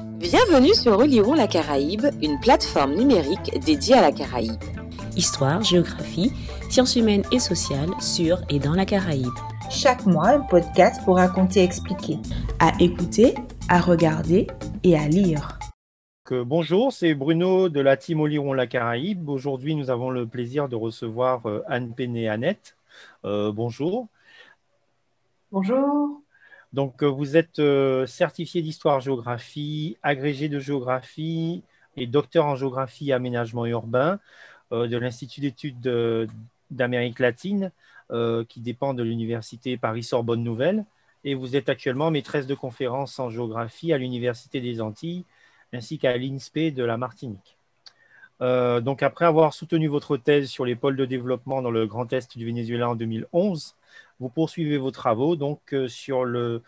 Bienvenue sur Relirons la Caraïbe, une plateforme numérique dédiée à la Caraïbe. Histoire, géographie, sciences humaines et sociales sur et dans la Caraïbe. Chaque mois, un podcast pour raconter et expliquer. À écouter, à regarder et à lire. bonjour, c'est Bruno de la team Oliron la Caraïbe. Aujourd'hui, nous avons le plaisir de recevoir euh, Anne Péné-Annette. Euh, bonjour. Bonjour. Donc, euh, vous êtes euh, certifié d'histoire-géographie, agrégé de géographie et docteur en géographie et aménagement urbain euh, de l'Institut d'études d'Amérique latine, qui dépend de l'Université Paris-Sorbonne Nouvelle. Et vous êtes actuellement maîtresse de conférences en géographie à l'Université des Antilles, ainsi qu'à l'INSPE de la Martinique. donc, après avoir soutenu votre thèse sur les pôles de développement dans le Grand Est du Venezuela en 2011, vous poursuivez vos travaux donc euh, sur le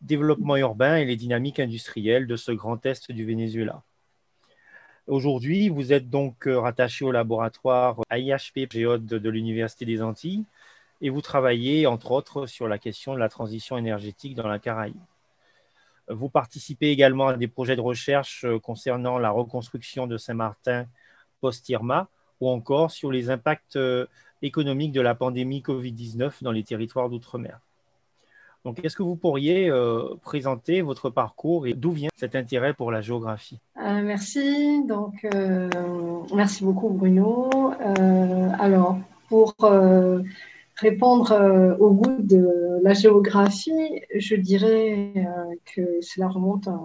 développement urbain et les dynamiques industrielles de ce grand est du Venezuela. Aujourd'hui, vous êtes donc euh, rattaché au laboratoire AIHP Géode de l'Université des Antilles et vous travaillez entre autres sur la question de la transition énergétique dans la Caraïbe. Vous participez également à des projets de recherche euh, concernant la reconstruction de Saint-Martin post-Irma ou encore sur les impacts économique de la pandémie Covid-19 dans les territoires d'outre-mer. Donc, est-ce que vous pourriez euh, présenter votre parcours et d'où vient cet intérêt pour la géographie? Euh, Merci. Donc, euh, merci beaucoup, Bruno. alors, pour répondre au goût de la géographie, je dirais que cela remonte à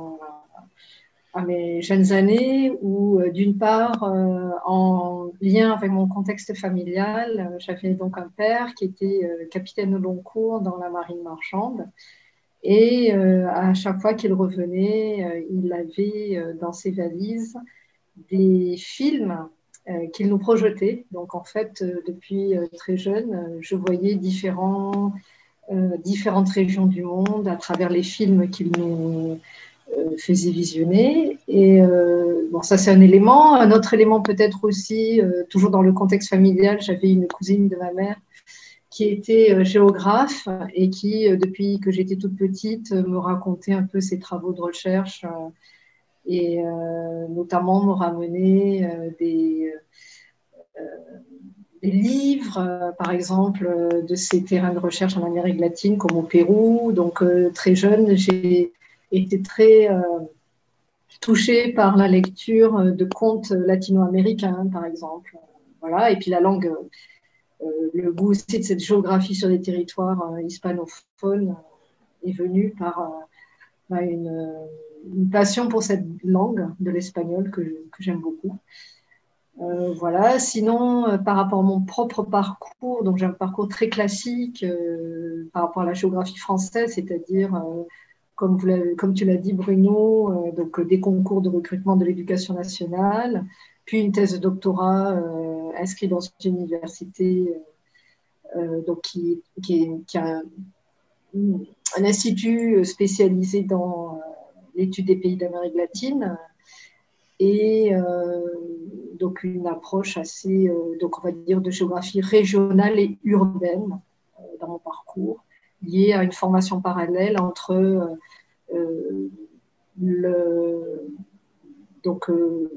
mes jeunes années où, euh, d'une part, euh, en lien avec mon contexte familial, euh, j'avais donc un père qui était capitaine au long cours dans la marine marchande. Et à chaque fois qu'il revenait, il avait dans ses valises des films qu'il nous projetait. Donc en fait, depuis très jeune, je voyais différents, différentes régions du monde à travers les films qu'il nous faisait visionner. Et euh, bon, ça c'est un élément. Un autre élément peut-être aussi, euh, toujours dans le contexte familial, j'avais une cousine de ma mère qui était géographe et qui, depuis que j'étais toute petite, me racontait un peu ses travaux de recherche et notamment me ramenait des, des livres, par exemple, de ces terrains de recherche en Amérique latine, comme au Pérou. Donc, très jeune, j'ai était très euh, touché par la lecture de contes latino-américains, par exemple. Voilà. Et puis la langue, euh, le goût aussi de cette géographie sur des territoires euh, hispanophones est venu par bah, une, passion pour cette langue de l'espagnol que, j'aime beaucoup. voilà. Sinon, par rapport à mon propre parcours, donc j'ai un parcours très classique par rapport à la géographie française, c'est-à-dire comme, tu l'as dit Bruno, euh, donc euh, des concours de recrutement de l'éducation nationale, puis une thèse de doctorat euh, inscrite dans une université donc qui, qui, a un, institut spécialisé dans l'étude des pays d'Amérique latine. Et donc une approche assez, donc on va dire, de géographie régionale et urbaine dans mon parcours lié à une formation parallèle entre euh, euh, euh,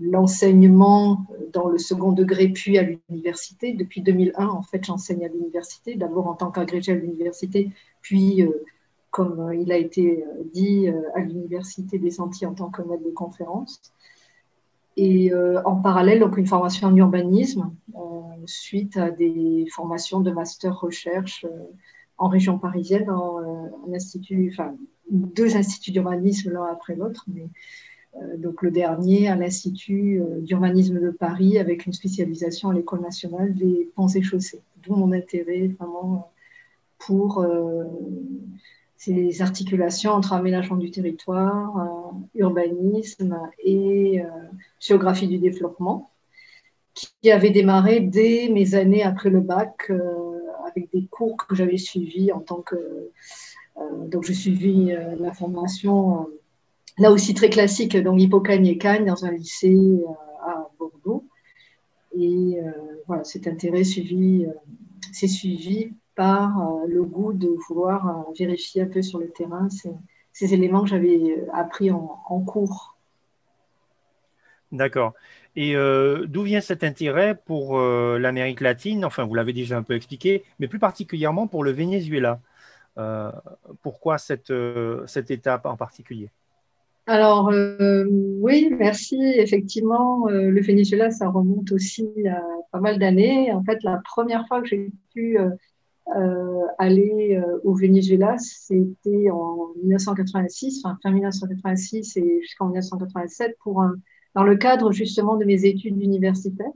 l'enseignement dans le second degré puis à l'université. Depuis 2001, en fait, j'enseigne à l'université, d'abord en tant qu'agrégé à l'université, puis, comme il a été dit, à l'université des Antilles en tant que maître de conférence. Et en parallèle, donc une formation en urbanisme, suite à des formations de master recherche en région parisienne, dans euh, un institut, enfin, deux instituts d'urbanisme l'un après l'autre, mais euh, donc le dernier à l'Institut euh, d'urbanisme de Paris avec une spécialisation à l'École nationale des ponts et chaussées. D'où mon intérêt vraiment pour ces articulations entre aménagement du territoire, urbanisme et géographie du développement, qui avait démarré dès mes années après le bac avec des cours que j'avais suivis en tant que. Euh, donc, j'ai suivi euh, la formation, euh, là aussi très classique, donc Hippocagne et Cagne, dans un lycée à Bordeaux. Et voilà, cet intérêt suivi, c'est suivi par le goût de vouloir vérifier un peu sur le terrain ces, ces éléments que j'avais appris en cours. D'accord. Et euh, d'où vient cet intérêt pour euh, l'Amérique latine? Enfin, vous l'avez déjà un peu expliqué, mais plus particulièrement pour le Venezuela. Euh, pourquoi cette, cette étape en particulier? Alors, oui, merci. Effectivement, le Venezuela, ça remonte aussi à pas mal d'années. En fait, la première fois que j'ai pu aller au Venezuela, c'était en 1986, enfin, fin 1986 et jusqu'en 1987 pour un dans le cadre justement de mes études universitaires,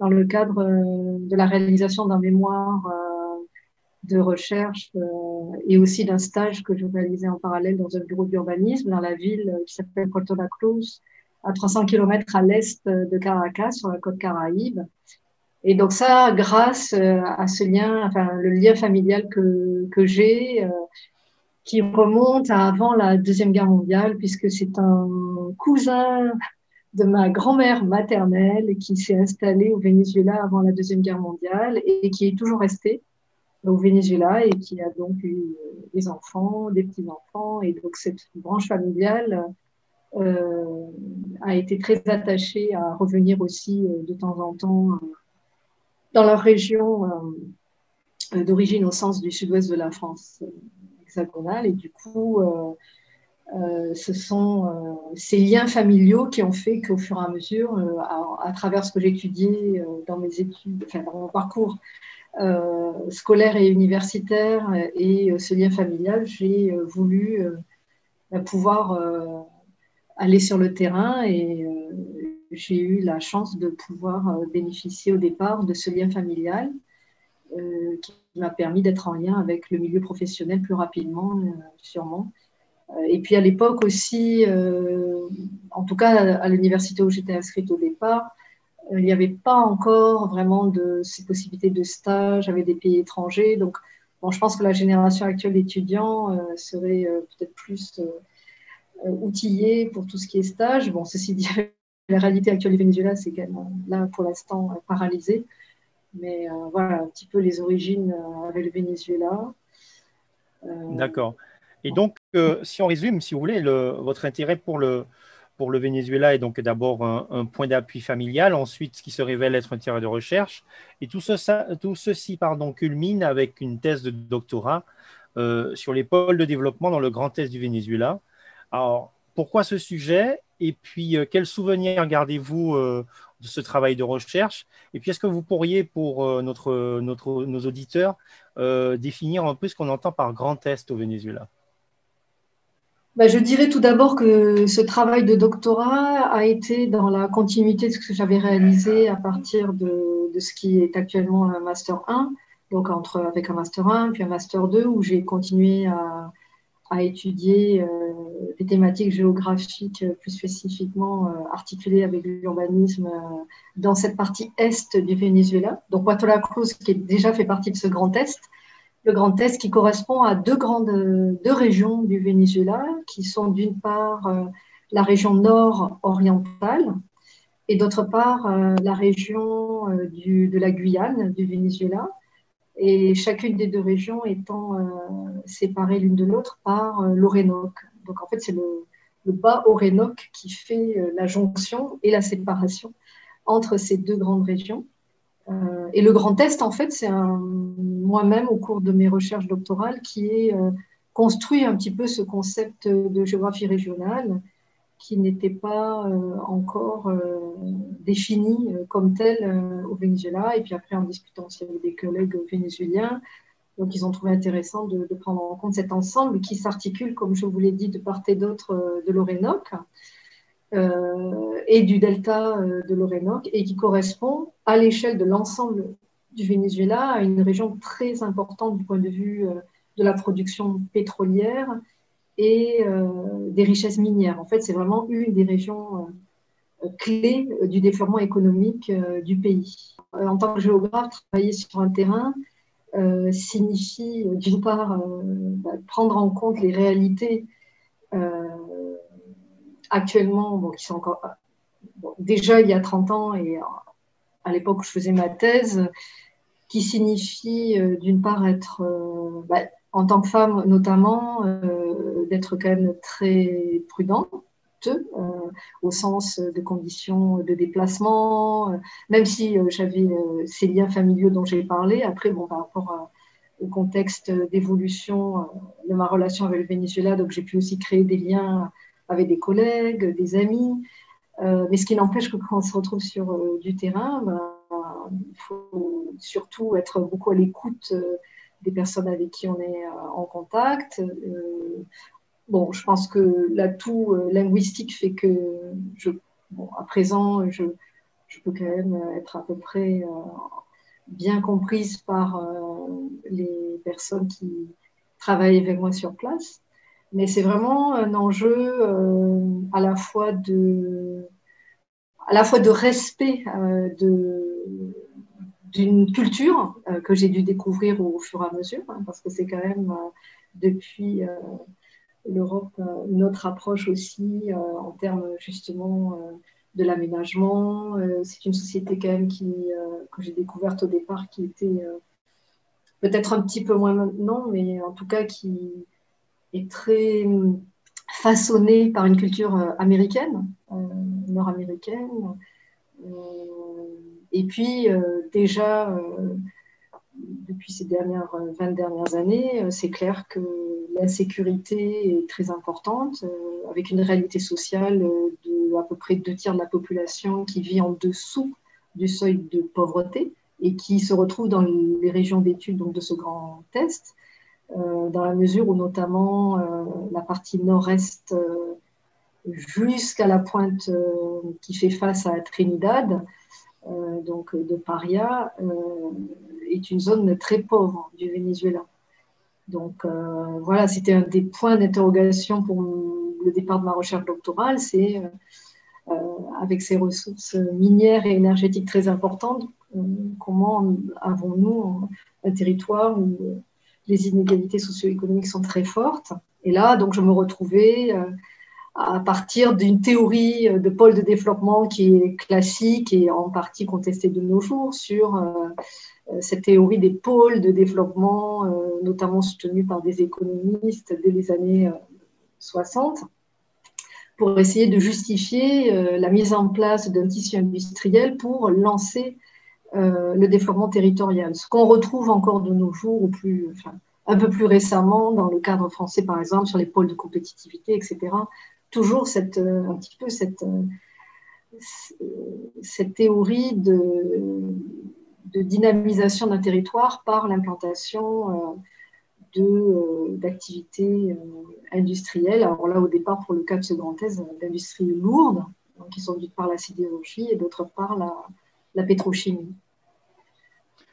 dans le cadre euh, de la réalisation d'un mémoire euh, de recherche euh, et aussi d'un stage que je réalisais en parallèle dans un bureau d'urbanisme dans la ville qui s'appelle Puerto La Cruz, à 300 km à l'est de Caracas, sur la côte caraïbe. Et donc ça, grâce à ce lien, enfin le lien familial que, que j'ai, qui remonte à avant la Deuxième Guerre mondiale, puisque c'est un cousin de ma grand-mère maternelle qui s'est installée au Venezuela avant la Deuxième Guerre mondiale et qui est toujours restée au Venezuela et qui a donc eu des enfants, des petits-enfants. Et donc cette branche familiale euh, a été très attachée à revenir aussi euh, de temps en temps euh, dans leur région d'origine au sens du sud-ouest de la France hexagonale. Et du coup, euh, ce sont euh, ces liens familiaux qui ont fait qu'au fur et à mesure, euh, à, travers ce que étudié dans mes études, enfin dans mon parcours scolaire et universitaire et ce lien familial, j'ai voulu pouvoir aller sur le terrain et j'ai eu la chance de pouvoir bénéficier au départ de ce lien familial qui m'a permis d'être en lien avec le milieu professionnel plus rapidement, sûrement. Euh, et puis à l'époque aussi, euh, en tout cas à l'université où j'étais inscrite au départ, euh, il n'y avait pas encore vraiment de ces possibilités de stage avec des pays étrangers. Donc, bon, je pense que la génération actuelle d'étudiants serait peut-être plus outillée pour tout ce qui est stage. Bon, ceci dit, la réalité actuelle du Venezuela, c'est quand même là pour l'instant paralysé. Mais voilà un petit peu les origines avec le Venezuela. D'accord. Et donc, euh, si on résume, si vous voulez, votre intérêt pour le, Venezuela est donc d'abord un, point d'appui familial, ensuite ce qui se révèle être un intérêt de recherche, et tout, tout ceci culmine avec une thèse de doctorat euh, sur les pôles de développement dans le Grand Est du Venezuela. Alors, pourquoi ce sujet? Et puis, euh, quels souvenirs gardez-vous de ce travail de recherche? Et puis, est-ce que vous pourriez, pour notre, notre, nos auditeurs, définir un peu ce qu'on entend par Grand Est au Venezuela? Bah, je dirais tout d'abord que ce travail de doctorat a été dans la continuité de ce que j'avais réalisé à partir de, ce qui est actuellement un Master 1, donc avec un Master 1 puis un Master 2, où j'ai continué à, étudier euh, des thématiques géographiques euh, plus spécifiquement euh, articulées avec l'urbanisme euh, dans cette partie est du Venezuela. Donc Huatula Cruz, qui est déjà fait partie de ce Grand Est, le Grand Est qui correspond à deux grandes deux régions du Venezuela, qui sont d'une part euh, la région nord-orientale et d'autre part euh, la région euh, de la Guyane du Venezuela, et chacune des deux régions étant séparées l'une de l'autre par l'Orénoque. Donc en fait, c'est le, le bas Orénoque qui fait la jonction et la séparation entre ces deux grandes régions. Euh, et le Grand Est, en fait, c'est moi-même, au cours de mes recherches doctorales, qui ai euh, construit un petit peu ce concept de géographie régionale qui n'était pas euh, encore défini comme tel au Venezuela. Et puis après, en discutant aussi avec des collègues vénézuéliens, donc ils ont trouvé intéressant de, de prendre en compte cet ensemble qui s'articule, comme je vous l'ai dit, de part et d'autre de l'Orénoque. Euh, et du delta euh, de l'Orénoque et qui correspond à l'échelle de l'ensemble du Venezuela à une région très importante du point de vue euh, de la production pétrolière et des richesses minières. En fait, c'est vraiment une des régions clés du développement économique du pays. En tant que géographe, travailler sur un terrain signifie d'une part bah, prendre en compte les réalités actuellement, bon, qui sont encore. déjà il y a 30 ans et à l'époque où je faisais ma thèse, qui signifie euh, d'une part être, euh, bah, en tant que femme notamment, euh, d'être quand même très prudent. au sens de conditions de déplacement, même si j'avais ces liens familiaux dont j'ai parlé. Après, bon, par rapport au contexte d'évolution de ma relation avec le Venezuela, donc j'ai pu aussi créer des liens avec des collègues, des amis. mais ce qui n'empêche que quand on se retrouve sur du terrain, ben, il faut surtout être beaucoup à l'écoute euh, des personnes avec qui on est euh, en contact. Euh, bon, je pense que l'atout linguistique fait que, à présent, je, je, peux quand même être à peu près bien comprise par les personnes qui travaillent avec moi sur place. Mais c'est vraiment un enjeu à la fois de à la fois de respect de, d'une culture euh, que j'ai dû découvrir au fur et à mesure, hein, parce que c'est quand même euh, depuis euh, l'Europe une autre approche aussi en termes justement de l'aménagement. c'est une société quand même qui, que j'ai découverte au départ qui était peut-être un petit peu moins maintenant, mais en tout cas qui est très façonnée par une culture américaine, nord-américaine. Et puis, euh, déjà, euh, depuis ces dernières 20 dernières années, euh, c'est clair que l'insécurité est très importante, avec une réalité sociale de à peu près deux tiers de la population qui vit en dessous du seuil de pauvreté et qui se retrouve dans les régions d'études de ce grand test, dans la mesure où notamment la partie nord-est jusqu'à la pointe qui fait face à Trinidad euh, donc de Paria, euh, est une zone très pauvre du Venezuela. Donc euh, voilà, c'était un des points d'interrogation pour le départ de ma recherche doctorale, c'est avec ces ressources minières et énergétiques très importantes, comment avons-nous un territoire où les inégalités socio-économiques sont très fortes. Et là, donc, je me retrouvais à partir d'une théorie de pôle de développement qui est classique et en partie contestée de nos jours sur euh, cette théorie des pôles de développement, euh, notamment soutenue par des économistes dès les années 60, euh, pour essayer de justifier la mise en place d'un tissu industriel pour lancer le développement territorial. Ce qu'on retrouve encore de nos jours, ou plus, un peu plus récemment, dans le cadre français par exemple, sur les pôles de compétitivité, etc., toujours cette, euh, un petit peu cette, euh, cette théorie de, dynamisation d'un territoire par l'implantation euh, d'activités industrielles. Alors là, au départ, pour le cas de ce grand thèse, d'industries lourdes, qui sont d'une part la sidérurgie et d'autre part la, la pétrochimie.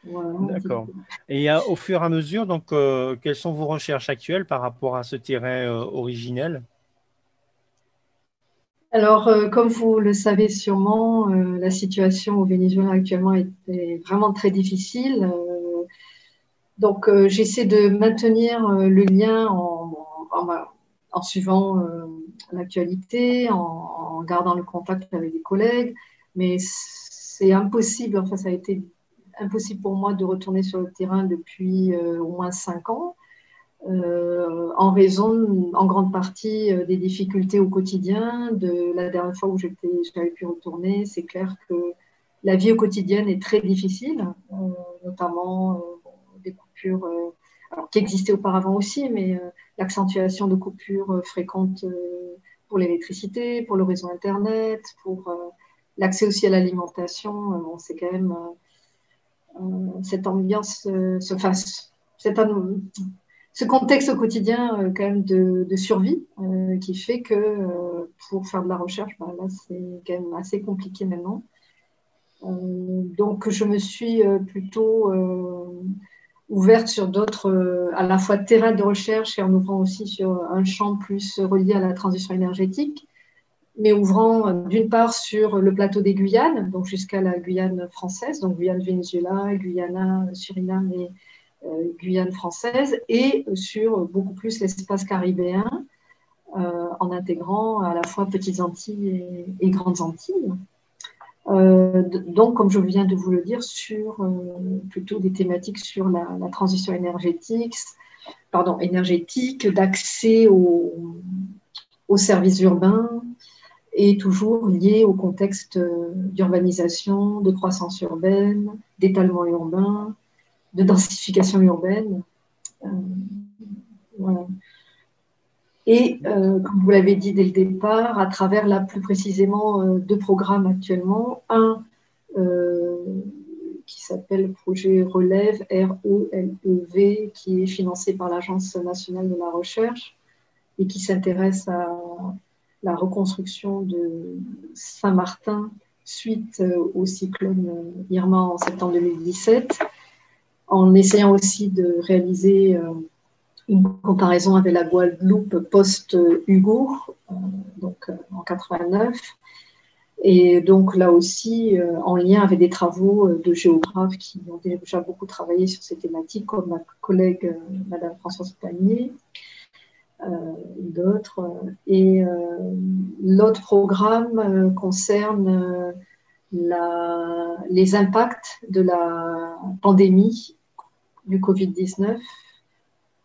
D'accord. Et au fur et à mesure, donc, quelles sont vos recherches actuelles par rapport à ce terrain originel? Alors, euh, comme vous le savez sûrement, euh, la situation au Venezuela actuellement est, vraiment très difficile. Euh, donc, j'essaie de maintenir le lien en, en, suivant l'actualité, en, gardant le contact avec les collègues, mais c'est impossible, enfin, ça a été impossible pour moi de retourner sur le terrain depuis au moins cinq ans. Euh, en raison, en grande partie, euh, des difficultés au quotidien. De la dernière fois où j'avais pu retourner, c'est clair que la vie au quotidien est très difficile, euh, notamment des coupures qui existaient auparavant aussi, mais l'accentuation de coupures fréquentes pour l'électricité, pour le réseau Internet, pour l'accès aussi à l'alimentation. c'est quand même cette ambiance se fasse. Cette, ce contexte au quotidien euh, quand même de, survie euh, qui fait que euh, pour faire de la recherche, bah, là c'est quand même assez compliqué maintenant. donc je me suis plutôt ouverte sur d'autres, à la fois terrains de recherche et en ouvrant aussi sur un champ plus relié à la transition énergétique, mais ouvrant d'une part sur le plateau des Guyanes, donc jusqu'à la Guyane française, donc Guyane-Venezuela, Guyana, Suriname et euh, Guyane française et sur beaucoup plus l'espace caribéen euh, en intégrant à la fois Petites Antilles et, Grandes Antilles. Euh, donc, comme je viens de vous le dire, sur plutôt des thématiques sur la, transition énergétique, pardon, énergétique, d'accès aux services urbains, et toujours lié au contexte d'urbanisation, de croissance urbaine, d'étalement urbain, de densification urbaine. voilà. Et euh, comme vous l'avez dit dès le départ, à travers là plus précisément euh, deux programmes actuellement, un euh, qui s'appelle Projet Relève, R-E-L-E-V, qui est financé par l'Agence nationale de la recherche et qui s'intéresse à la reconstruction de Saint-Martin suite au cyclone Irma en septembre 2017, en essayant aussi de réaliser une comparaison avec la Guadeloupe post-Hugo, euh, donc euh, en 89. Et donc là aussi, euh, en lien avec des travaux de géographes qui ont déjà beaucoup travaillé sur ces thématiques, comme ma collègue Madame Françoise Panier, d'autres. Et l'autre programme concerne la, les impacts de la pandémie du Covid-19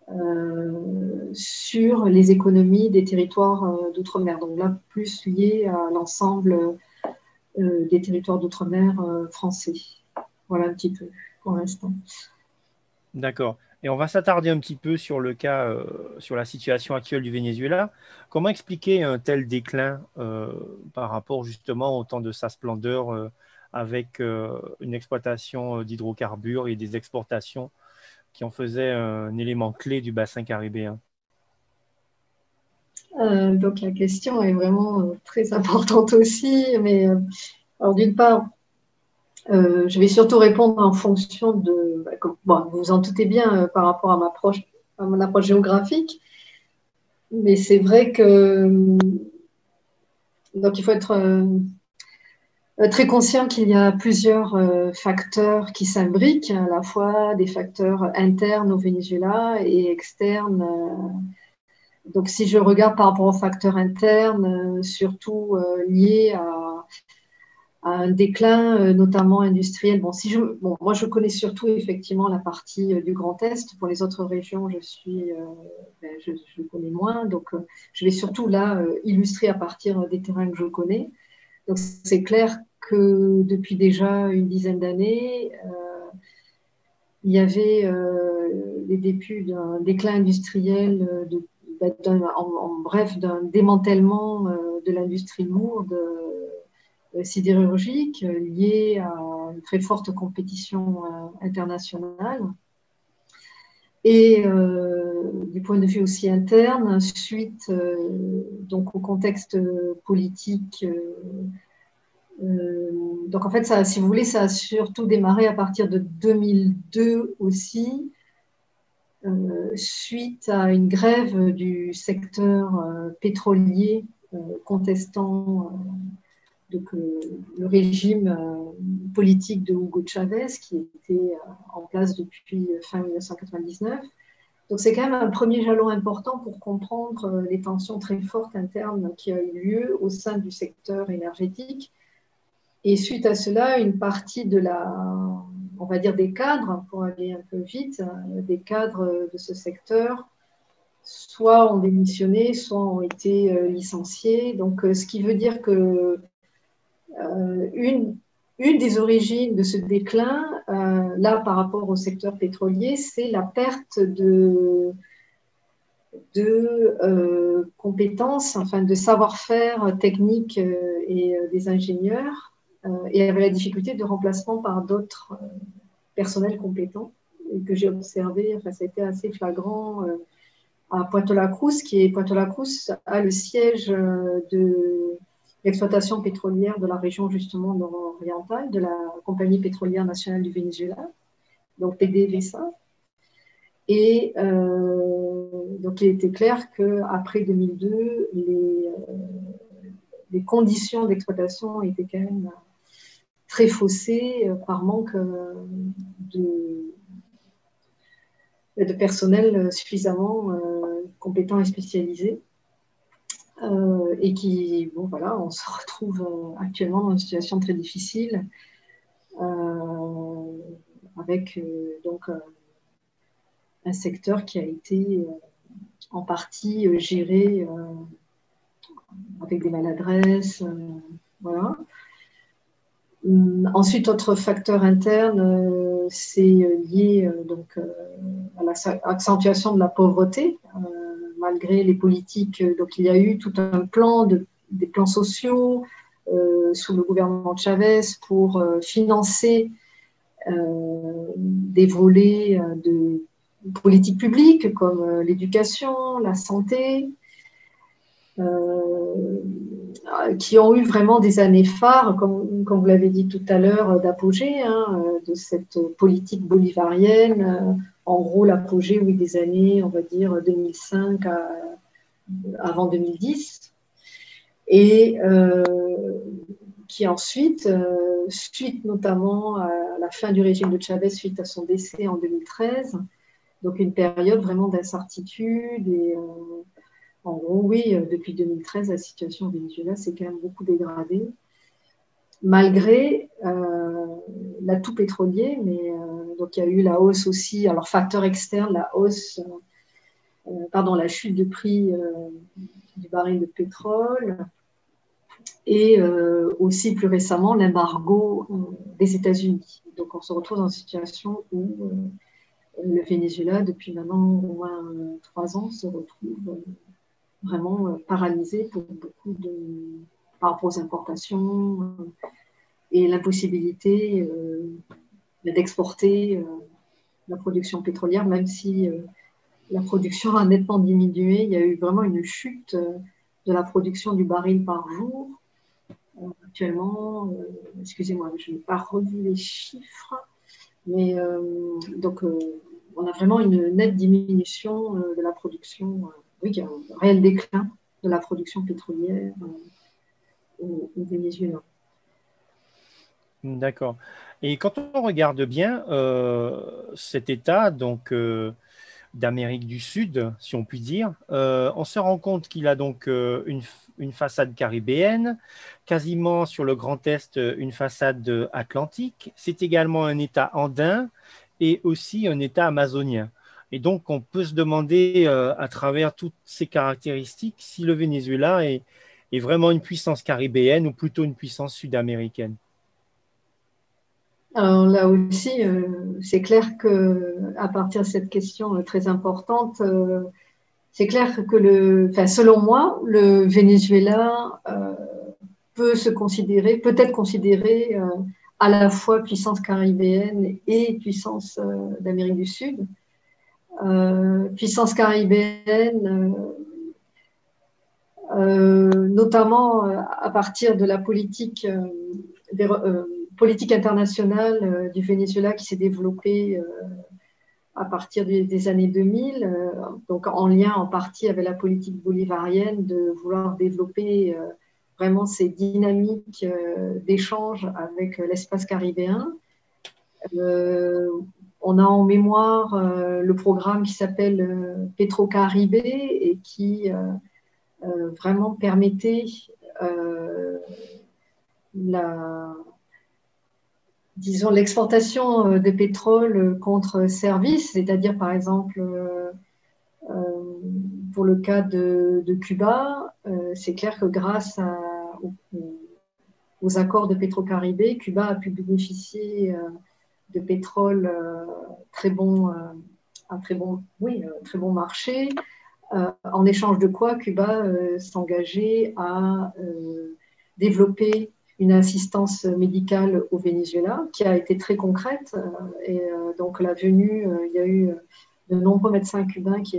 euh, sur les économies des territoires euh, d'outre-mer. Donc là, plus lié à l'ensemble euh, des territoires d'outre-mer français. Voilà un petit peu pour l'instant. D'accord. Et on va s'attarder un petit peu sur le cas, sur la situation actuelle du Venezuela. Comment expliquer un tel déclin par rapport justement au temps de sa splendeur avec une exploitation d'hydrocarbures et des exportations qui en faisait un élément clé du bassin caribéen? Euh, donc la question est vraiment euh, très importante aussi, mais euh, d'une part, je vais surtout répondre en fonction de, bah, vous vous en doutez bien par rapport à, mon approche géographique, mais c'est vrai que donc il faut être euh, très conscient qu'il y a plusieurs euh, facteurs qui s'imbriquent, à la fois des facteurs internes au Venezuela et externes. Euh. donc, si je regarde par rapport aux facteurs internes, surtout liés à, un déclin, notamment industriel. Bon, si je, bon, moi, je connais surtout effectivement la partie du Grand Est. Pour les autres régions, je suis, ben, je, connais moins. Donc, je vais surtout là illustrer à partir des terrains que je connais. Donc c'est clair que depuis déjà une dizaine d'années, euh, il y avait euh, les débuts d'un déclin industriel, euh, de, en, bref, d'un démantèlement de l'industrie lourde sidérurgique lié à une très forte compétition internationale. Et du point de vue aussi interne, suite donc au contexte politique euh, donc en fait, ça, si vous voulez, ça a surtout démarré à partir de 2002 aussi, euh, suite à une grève du secteur euh, pétrolier contestant le régime politique de Hugo Chavez qui était en place depuis fin 1999. Donc c'est quand même un premier jalon important pour comprendre les tensions très fortes internes qui ont eu lieu au sein du secteur énergétique et suite à cela, une partie de la, on va dire des cadres, pour aller un peu vite, euh, des cadres de ce secteur, soit ont démissionné, soit ont été euh, licenciés. Donc, euh, ce qui veut dire que une, une des origines de ce déclin, là par rapport au secteur pétrolier, c'est la perte de, de compétences, enfin de savoir-faire technique et des ingénieurs euh, et avait la difficulté de remplacement par d'autres euh, personnels compétents et que j'ai observé, enfin, c'était assez flagrant euh, à Pointe-la-Cruz, qui est Pointe-la-Cruz a le siège de l'exploitation pétrolière de la région justement nord-orientale, de la compagnie pétrolière nationale du Venezuela, donc PDVSA. Et donc il était clair qu'après 2002, les, les conditions d'exploitation étaient quand même très faussé euh, par manque euh, de, de personnel suffisamment euh, compétent et spécialisé. Et qui, bon voilà, on se retrouve actuellement dans une situation très difficile avec donc un secteur qui a été en partie géré avec des maladresses. voilà. Hum, ensuite, autre facteur interne, c'est lié donc, à l'accentuation de la pauvreté, malgré les politiques. Donc, il y a eu tout un plan, de, des plans sociaux sous le gouvernement de Chavez pour financer des volets de politiques publiques comme euh, l'éducation, la santé, euh, qui ont eu vraiment des années phares, comme, comme vous l'avez dit tout à l'heure, d'apogée hein, de cette politique bolivarienne. En gros, l'apogée, oui, des années, on va dire, 2005 à, avant 2010. Et euh, qui ensuite, suite notamment à la fin du régime de Chavez, suite à son décès en 2013, donc une période vraiment d'incertitude. Et euh, en gros, oui, euh, depuis 2013, la situation au Venezuela s'est quand même beaucoup dégradée, malgré euh, l'atout pétrolier. Mais donc il y a eu la hausse aussi, alors facteur externe, la hausse, pardon, la chute de prix du baril de pétrole. Et aussi plus récemment l'embargo des États-Unis. Donc on se retrouve dans une situation où le Venezuela, depuis maintenant au moins euh, trois ans, se retrouve euh, vraiment euh, paralysé pour beaucoup de, par rapport aux importations et l'impossibilité d'exporter la production pétrolière, même si la production a nettement diminué. Il y a eu vraiment une chute de la production du baril par jour. Actuellement, excusez-moi, je n'ai pas revu les chiffres, mais donc on a vraiment une nette diminution euh, de la production, euh, oui, un réel déclin de la production pétrolière euh, au, Venezuela. D'accord. Et quand on regarde bien cet État, donc d'Amérique du Sud, si on peut dire, on se rend compte qu'il a donc une, une, façade caribéenne, quasiment sur le Grand Est une façade atlantique. C'est également un État andin et aussi un État amazonien. Et donc, on peut se demander, euh, à travers toutes ces caractéristiques, si le Venezuela est, est vraiment une puissance caribéenne ou plutôt une puissance sud-américaine? Alors là aussi, euh, c'est clair que à partir de cette question euh, très importante, c'est clair que le, selon moi, le Venezuela peut se considérer, peut être considéré à la fois puissance caribéenne et puissance euh, d'Amérique du Sud. Euh, puissance caribéenne, euh, notamment à partir de la politique, des, politique internationale du Venezuela qui s'est développée à partir des, années 2000, donc en lien en partie avec la politique bolivarienne de vouloir développer vraiment ces dynamiques euh, d'échange avec euh, l'espace caribéen. Euh, on a en mémoire le programme qui s'appelle Petro-Caribé et qui vraiment permettait la, disons, l'exportation de pétrole contre service, c'est-à-dire par exemple pour le cas de, Cuba, c'est clair que grâce aux, accords de Petro-Caribé, Cuba a pu bénéficier euh, de pétrole euh, très bon, un euh, très bon, oui, très bon marché, en échange de quoi Cuba s'engageait à développer une assistance médicale au Venezuela qui a été très concrète. et donc la venue, il y a eu de nombreux médecins cubains qui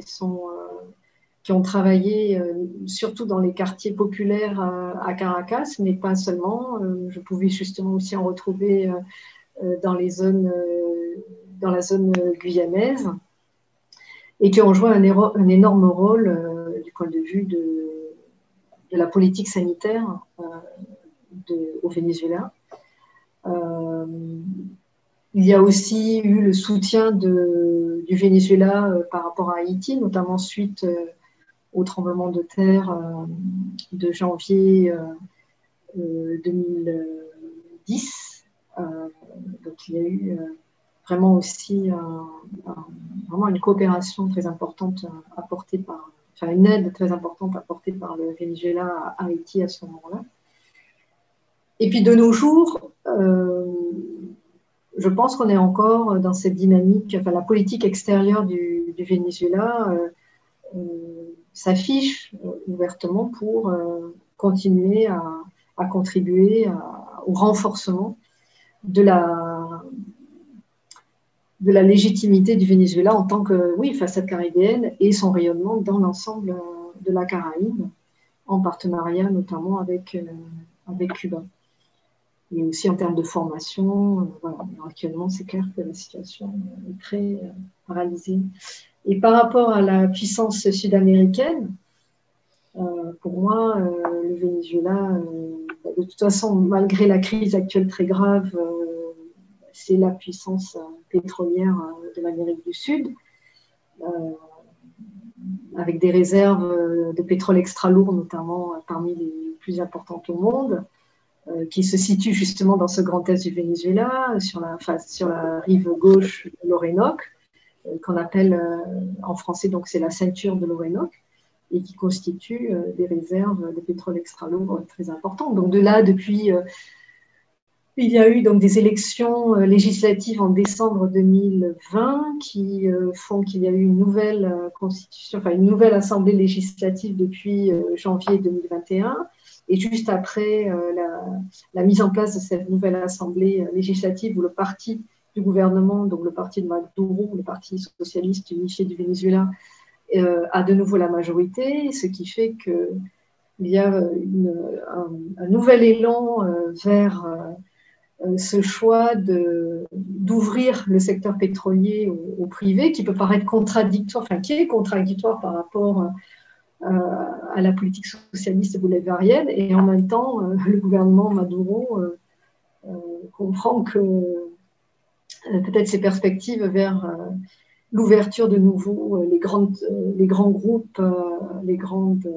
qui ont travaillé euh, surtout dans les quartiers populaires euh, à Caracas, mais pas seulement. Euh, je pouvais justement aussi en retrouver dans, les zones, dans la zone guyanaise et qui ont joué un, énorme rôle du point de vue de, la politique sanitaire de, au Venezuela. il y a aussi eu le soutien du Venezuela par rapport à Haïti, notamment suite au tremblement de terre euh, de janvier 2010. Euh, euh, donc il y a eu vraiment aussi vraiment une coopération très importante apportée par, enfin une aide très importante apportée par le Venezuela à Haïti à ce moment-là. Et puis de nos jours, je pense qu'on est encore dans cette dynamique, enfin la politique extérieure du, Venezuela s'affiche ouvertement pour continuer à contribuer au renforcement de la, de la légitimité du Venezuela en tant que oui, façade caribéenne et son rayonnement dans l'ensemble de la Caraïbe, en partenariat notamment avec, euh, avec Cuba. Et aussi en termes de formation, euh, voilà, actuellement c'est clair que la situation est très euh, paralysée. Et par rapport à la puissance sud-américaine, pour moi, le Venezuela de toute façon, malgré la crise actuelle très grave, euh, c'est la puissance euh, pétrolière euh, de l'Amérique du Sud, avec des réserves de pétrole extra lourd, notamment parmi les plus importantes au monde, qui se situent justement dans ce grand est du Venezuela, sur la, sur la rive gauche de l'Orénoque, qu'on appelle en français, donc c'est la ceinture de l'Orénoque et qui constituent euh, des réserves de pétrole extra lourd très importantes. Donc de là, depuis, euh, il y a eu donc des élections euh, législatives en décembre 2020 qui font qu'il y a eu une nouvelle constitution, enfin une nouvelle assemblée législative depuis janvier 2021. Et juste après la, mise en place de cette nouvelle assemblée législative où le parti du gouvernement, donc le parti de Maduro, le parti socialiste unifié du Venezuela, euh, a de nouveau la majorité, ce qui fait qu'il y a un, nouvel élan euh, vers euh, ce choix d'ouvrir le secteur pétrolier au, privé, qui peut paraître contradictoire, enfin qui est contradictoire par rapport à la politique socialiste bolivarienne, et en même temps, le gouvernement Maduro comprend que peut-être ses perspectives vers l'ouverture de nouveau, euh, les, grandes, euh, les grands groupes, euh, les grandes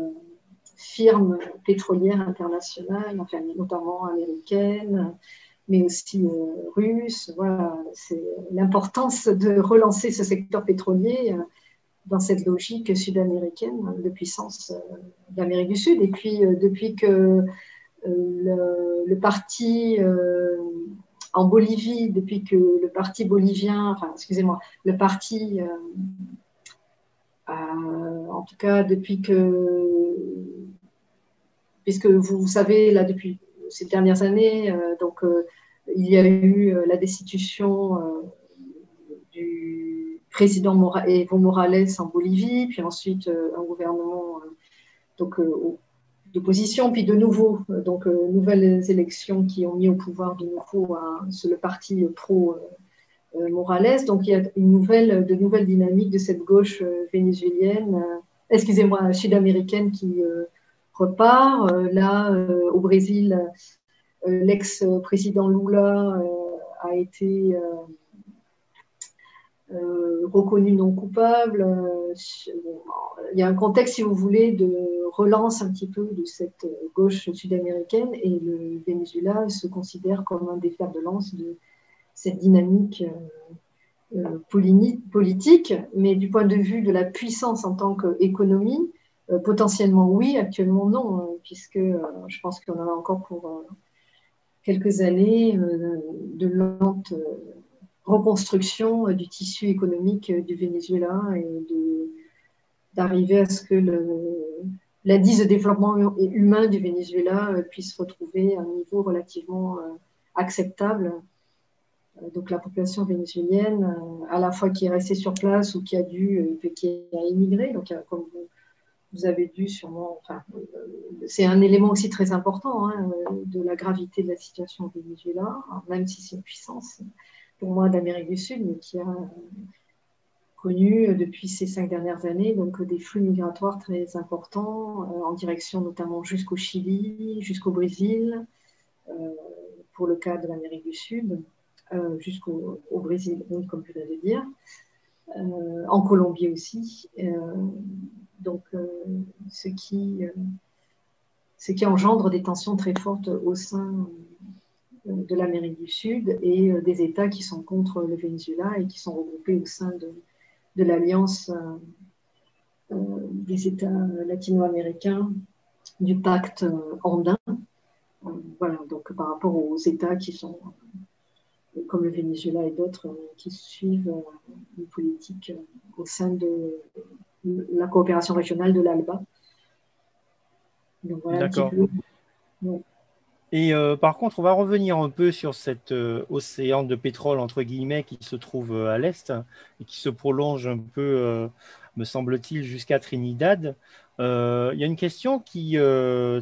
firmes pétrolières internationales, enfin, notamment américaines, mais aussi russes. Voilà, c'est l'importance de relancer ce secteur pétrolier dans cette logique sud-américaine de puissance d'Amérique du Sud. Et puis, depuis que le, parti en Bolivie, depuis que le parti bolivien, enfin, excusez-moi, le parti, euh, en tout cas, depuis que, puisque vous, savez, là, depuis ces dernières années, euh, donc, euh, il y a eu la destitution du président Evo Morales en Bolivie, puis ensuite un gouvernement donc, d'opposition, puis de nouveau, euh, donc euh, nouvelles élections qui ont mis au pouvoir de nouveau le parti pro euh, Morales. Donc il y a une nouvelle, de nouvelles dynamiques de cette gauche vénézuélienne, excusez-moi, sud-américaine qui repart. là, au Brésil, l'ex-président Lula a été euh, reconnu non coupable. Euh, il y a un contexte, si vous voulez, de relance un petit peu de cette gauche sud-américaine et le Venezuela se considère comme un des fers de lance de cette dynamique euh, politique, mais du point de vue de la puissance en tant qu'économie, potentiellement oui, actuellement non, hein, puisque je pense qu'on en a encore pour quelques années de lente reconstruction euh, du tissu économique euh, du Venezuela et d'arriver à ce que l'indice de développement humain du Venezuela euh, puisse retrouver un niveau relativement acceptable. Donc la population vénézuélienne, à la fois qui est restée sur place ou qui a dû, qui a immigré, donc comme vous, avez dû sûrement, enfin, c'est un élément aussi très important hein, de la gravité de la situation au Venezuela, même si c'est une puissance pour moi d'Amérique du Sud, mais qui a connu depuis ces cinq dernières années donc des flux migratoires très importants euh, en direction notamment jusqu'au Chili, jusqu'au Brésil, euh, pour le cas de l'Amérique du Sud, euh, jusqu'au Brésil, comme je l'avais dire, en Colombie aussi. Donc, ce qui, ce qui engendre des tensions très fortes au sein de l'Amérique du Sud et des États qui sont contre le Venezuela et qui sont regroupés au sein de, de l'Alliance des États latino-américains du pacte andin. Voilà, donc par rapport aux États qui sont comme le Venezuela et d'autres qui suivent une politique au sein de la coopération régionale de l'ALBA. D'accord. Et euh, par contre, on va revenir un peu sur cet euh, océan de pétrole, entre guillemets, qui se trouve euh, à l'est et qui se prolonge un peu, me semble-t-il, jusqu'à Trinidad. Il y a une question qui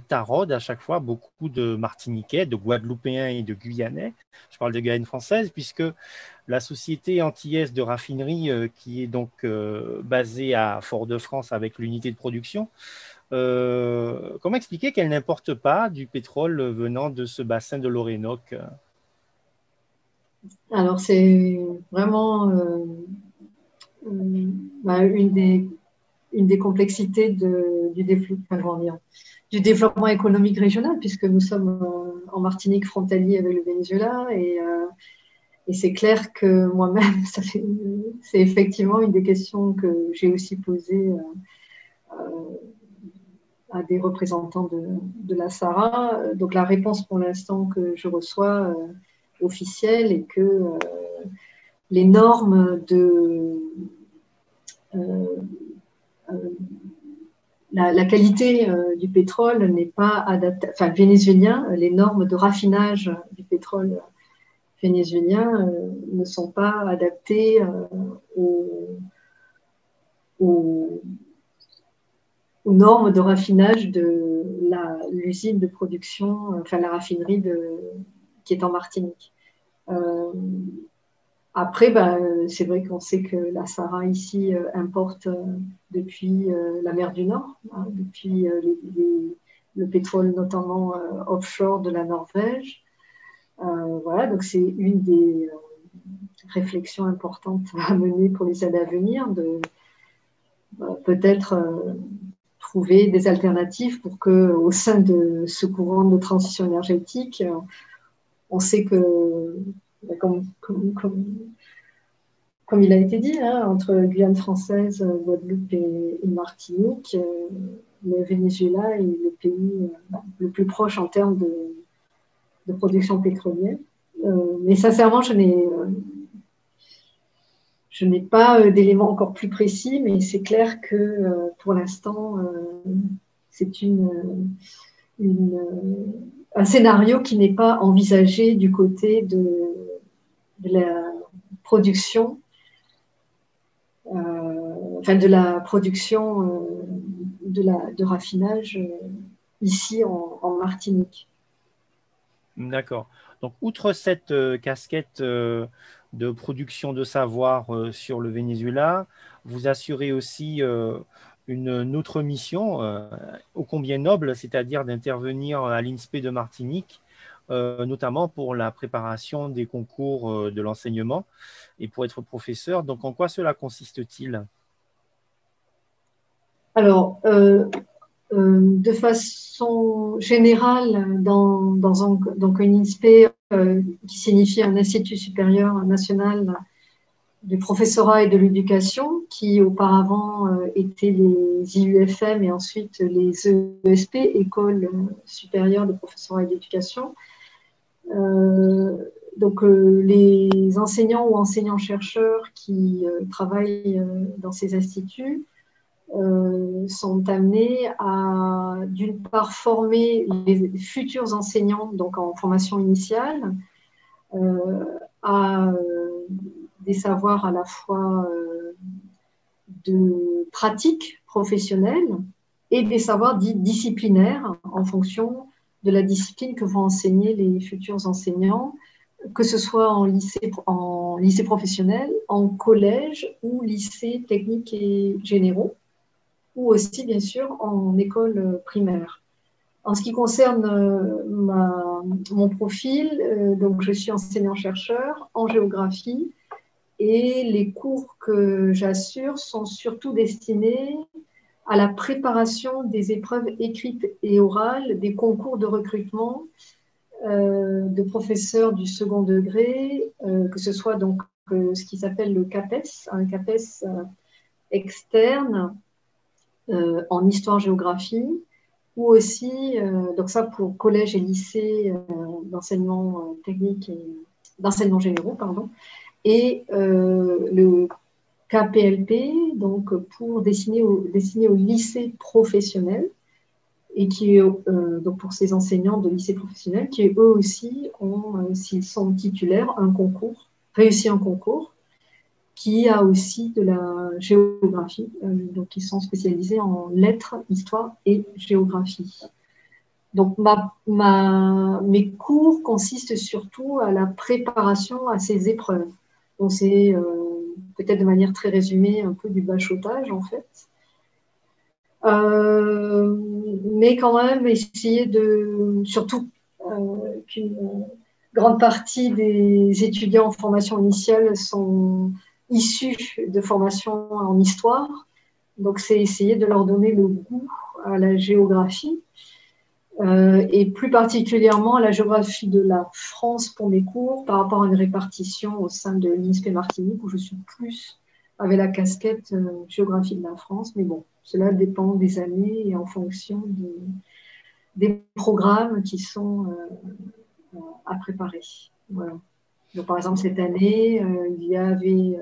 taraude à chaque fois beaucoup de Martiniquais, de Guadeloupéens et de Guyanais. Je parle de Guyane française, puisque la société antillaise de raffinerie, qui est donc basée à Fort-de-France avec l'unité de production, euh, comment expliquer qu'elle n'importe pas du pétrole venant de ce bassin de l'Orénoque Alors, c'est vraiment euh, euh, bah, une, des, complexités du, développement, du développement économique régional, puisque nous sommes en Martinique frontalier avec le Venezuela et et c'est clair que moi-même, c'est effectivement une des questions que j'ai aussi posées à des représentants de, la SARA. Donc la réponse pour l'instant que je reçois euh, officielle est que euh, les normes de euh, la, qualité du pétrole n'est pas adaptée, enfin vénézuélien, les normes de raffinage du pétrole vénézuélien ne sont pas adaptées aux, aux normes de raffinage de l'usine de production, euh, enfin la raffinerie qui est en Martinique. Euh, après, bah, c'est vrai qu'on sait que la Sahara ici euh, importe depuis la mer du Nord, hein, depuis le pétrole notamment offshore de la Norvège. Voilà, donc c'est une des réflexions importantes à mener pour les années à venir, de peut-être trouver des alternatives pour que, au sein de ce courant de transition énergétique, euh, on sait que, comme, il a été dit, hein, entre Guyane française, Guadeloupe et, Martinique, euh, le Venezuela est le pays euh, le plus proche en termes de, de production pétrolière. mais sincèrement, je n'ai n'ai pas euh, d'éléments encore plus précis, mais c'est clair que euh, pour l'instant, euh, c'est un scénario qui n'est pas envisagé du côté de, la production, enfin de la production de raffinage ici en Martinique. D'accord. Donc, outre cette casquette de production de savoir euh, sur le Venezuela. Vous assurez aussi euh, une, autre mission, euh, ô combien noble, c'est-à-dire d'intervenir à l'INSPE de Martinique, notamment pour la préparation des concours de l'enseignement et pour être professeur. Donc, en quoi cela consiste-t-il? Alors, euh, de façon générale, dans, un, INSPE euh, qui signifie un institut supérieur national du professorat et de l'éducation, qui auparavant euh, étaient les IUFM et ensuite les ESP, École supérieure de professorat et d'éducation. donc les enseignants ou enseignants-chercheurs qui travaillent dans ces instituts euh, sont amenés à, d'une part, former les futurs enseignants, donc en formation initiale, euh, à euh, des savoirs à la fois de pratique professionnelle et des savoirs dits disciplinaires en fonction de la discipline que vont enseigner les futurs enseignants, que ce soit en lycée, en lycée professionnel, en collège ou lycée technique et généraux ou aussi bien sûr en école primaire. En ce qui concerne euh, mon profil, euh, donc je suis enseignant-chercheur en géographie et les cours que j'assure sont surtout destinés à la préparation des épreuves écrites et orales des concours de recrutement de professeurs du second degré, que ce soit donc ce qui s'appelle le CAPES, un CAPES externe en histoire-géographie, ou aussi, donc ça pour collège et lycée d'enseignement technique et d'enseignement généraux, pardon, et le KPLP, donc pour dessiner au, dessiner au lycée professionnel, et qui est euh, donc pour ces enseignants de lycée professionnel, qui eux aussi ont, euh, s'ils sont titulaires, un concours, réussi un concours, qui a aussi de la géographie, euh, donc ils sont spécialisés en lettres, histoire et géographie. Donc ma, mes cours consistent surtout à la préparation à ces épreuves. Donc c'est peut-être de manière très résumée, un peu du bachotage en fait. Euh, mais quand même essayer de, surtout euh, qu'une grande partie des étudiants en formation initiale sont issus de formation en histoire. Donc c'est essayer de leur donner le goût à la géographie euh, et plus particulièrement à la géographie de la France pour mes cours par rapport à une répartition au sein de l'INSPE Martinique où je suis plus avec la casquette euh, géographie de la France. Mais bon, cela dépend des années et en fonction des programmes qui sont euh, à préparer. Voilà. Donc, par exemple, cette année, il y avait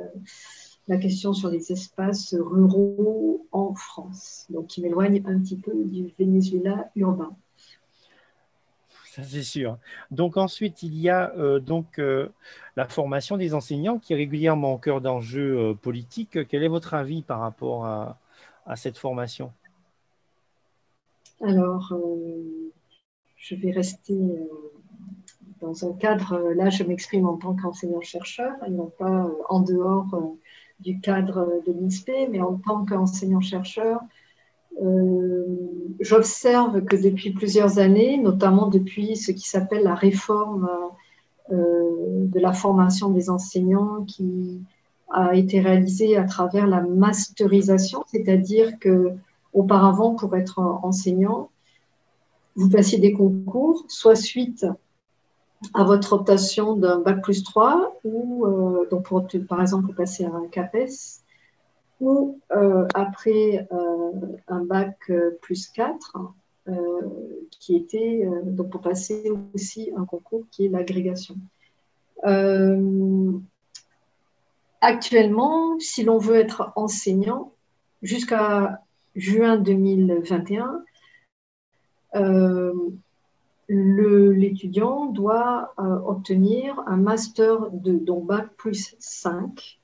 la question sur les espaces ruraux en France, donc qui m'éloigne un petit peu du Venezuela urbain c'est sûr. Donc ensuite, il y a euh, donc euh, la formation des enseignants qui est régulièrement au cœur d'enjeux euh, politiques. Quel est votre avis par rapport à, cette formation? Alors, je vais rester dans un cadre, là je m'exprime en tant qu'enseignant-chercheur et non pas en dehors du cadre de l'INSPE, mais en tant qu'enseignant-chercheur, euh, j'observe que depuis plusieurs années, notamment depuis ce qui s'appelle la réforme euh, de la formation des enseignants qui a été réalisée à travers la masterisation, c'est-à-dire que auparavant, pour être enseignant, vous passiez des concours, soit suite à votre optation d'un bac plus 3, ou euh, donc pour, par exemple passer à un CAPES, ou euh, après euh, un bac euh, plus 4, qui était donc pour passer aussi un concours qui est l'agrégation. actuellement, si l'on veut être enseignant, jusqu'à juin 2021, l'étudiant doit obtenir un master de donc bac plus 5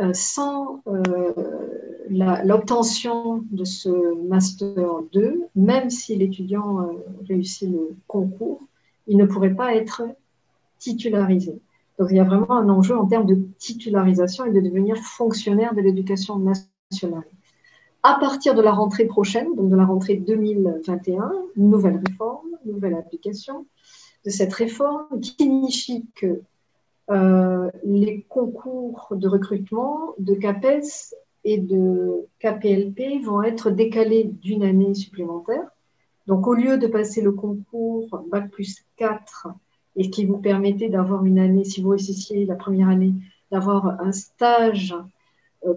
euh, sans euh, l'obtention de ce Master 2, même si l'étudiant euh, réussit le concours, il ne pourrait pas être titularisé. Donc il y a vraiment un enjeu en termes de titularisation et de devenir fonctionnaire de l'éducation nationale. À partir de la rentrée prochaine, donc de la rentrée 2021, nouvelle réforme, nouvelle application de cette réforme qui signifie que euh, les concours de recrutement de CAPES et de KPLP vont être décalés d'une année supplémentaire. Donc, au lieu de passer le concours Bac plus 4 et qui vous permettait d'avoir une année, si vous réussissiez la première année, d'avoir un stage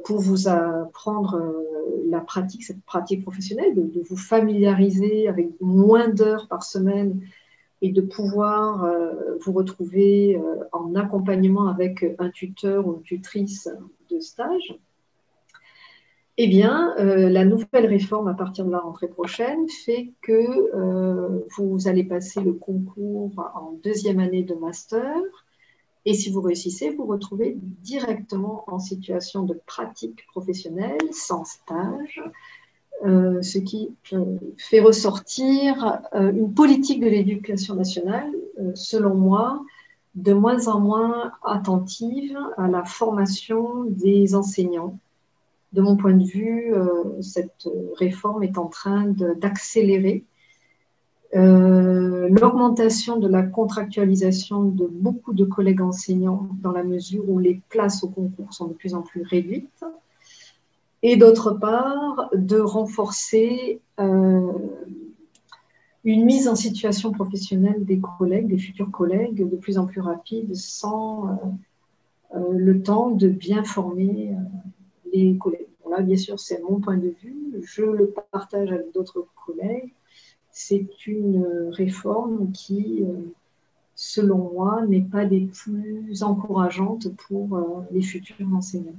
pour vous apprendre euh, la pratique, cette pratique professionnelle, de, vous familiariser avec moins d'heures par semaine et de pouvoir euh, vous retrouver euh, en accompagnement avec un tuteur ou une tutrice de stage, eh bien, euh, la nouvelle réforme à partir de la rentrée prochaine fait que vous allez passer le concours en deuxième année de master. Et si vous réussissez, vous retrouvez directement en situation de pratique professionnelle, sans stage, euh, ce qui euh, fait ressortir euh, une politique de l'éducation nationale, selon moi, de moins en moins attentive à la formation des enseignants. De mon point de vue, cette réforme est en train d'accélérer l'augmentation de la contractualisation de beaucoup de collègues enseignants dans la mesure où les places au concours sont de plus en plus réduites et d'autre part de renforcer euh, une mise en situation professionnelle des collègues, des futurs collègues, de plus en plus rapide, sans le temps de bien former les collègues. là, bien sûr, c'est mon point de vue. Je le partage avec d'autres collègues. C'est une réforme qui, selon moi, n'est pas des plus encourageantes pour les futurs enseignants.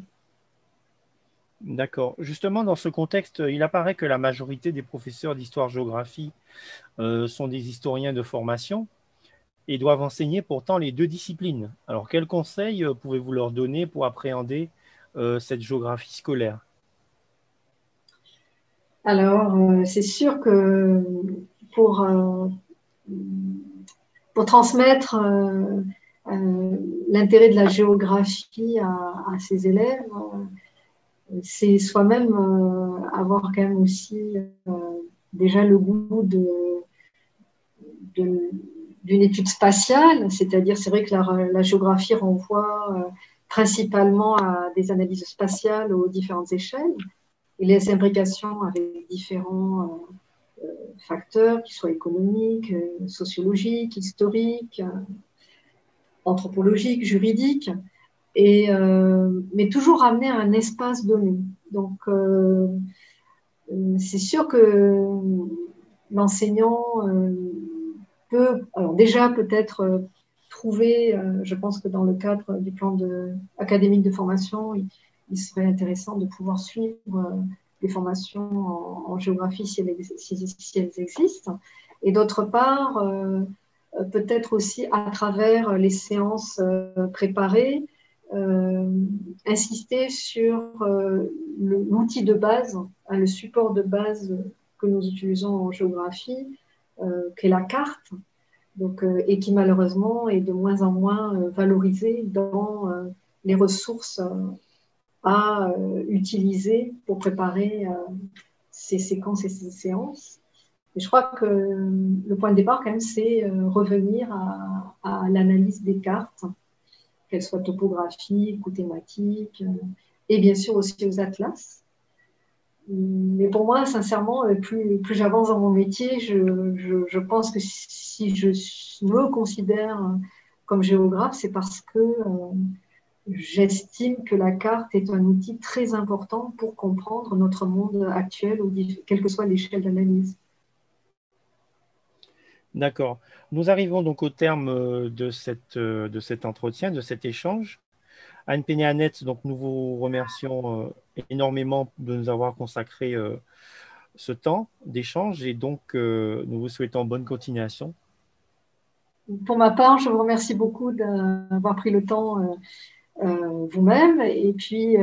D'accord. Justement, dans ce contexte, il apparaît que la majorité des professeurs d'histoire-géographie euh, sont des historiens de formation et doivent enseigner pourtant les deux disciplines. Alors, quels conseils euh, pouvez-vous leur donner pour appréhender euh, cette géographie scolaire? Alors, c'est sûr que pour, pour transmettre l'intérêt de la géographie à, ses élèves, c'est soi-même euh, avoir quand même aussi euh, déjà le goût d'une étude spatiale, c'est-à-dire c'est vrai que la, géographie renvoie euh, principalement à des analyses spatiales aux différentes échelles et les imbrications avec différents facteurs, qu'ils soient économiques, sociologiques, historiques, anthropologiques, juridiques et, euh, mais toujours ramener à un espace donné. Donc, euh, euh, c'est sûr que l'enseignant peut, alors déjà peut-être trouver, je pense que dans le cadre du plan académique de formation, il, serait intéressant de pouvoir suivre des formations en, géographie si elles, existent. Et d'autre part, peut-être aussi à travers les séances préparées, euh, insister sur euh, l'outil de base, hein, le support de base que nous utilisons en géographie, euh, qui est la carte, donc, et qui malheureusement est de moins en moins valorisé dans les ressources à utiliser pour préparer ces séquences et ces séances. Et je crois que le point de départ, quand même, c'est revenir à, l'analyse des cartes qu'elles soient topographiques ou thématiques, euh, et bien sûr aussi aux atlas. Mais pour moi, sincèrement, euh, plus, j'avance dans mon métier, je, pense que si je me considère comme géographe, c'est parce que euh, j'estime que la carte est un outil très important pour comprendre notre monde actuel, quelle que soit l'échelle d'analyse. D'accord. Nous arrivons donc au terme euh, de, cette, euh, de cet entretien, de cet échange. Anne Pénéanette, donc nous vous remercions euh, énormément de nous avoir consacré ce temps d'échange et donc nous vous souhaitons bonne continuation. Pour ma part, je vous remercie beaucoup d'avoir pris le temps vous-même et puis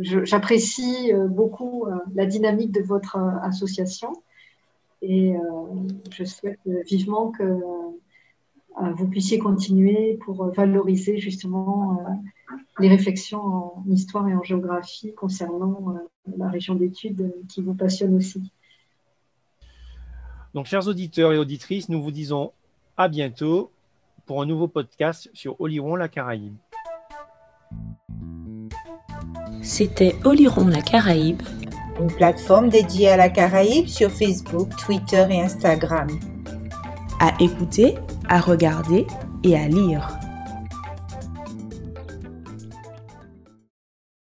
j'apprécie beaucoup la dynamique de votre association et euh, je souhaite vivement que euh, vous puissiez continuer pour valoriser justement euh, les réflexions en histoire et en géographie concernant la région d'études qui vous passionne aussi. Donc, chers auditeurs et auditrices, nous vous disons à bientôt pour un nouveau podcast sur Oliron la Caraïbe. C'était Oliron la Caraïbe une plateforme dédiée à la Caraïbe sur Facebook, Twitter et Instagram. À écouter, à regarder et à lire.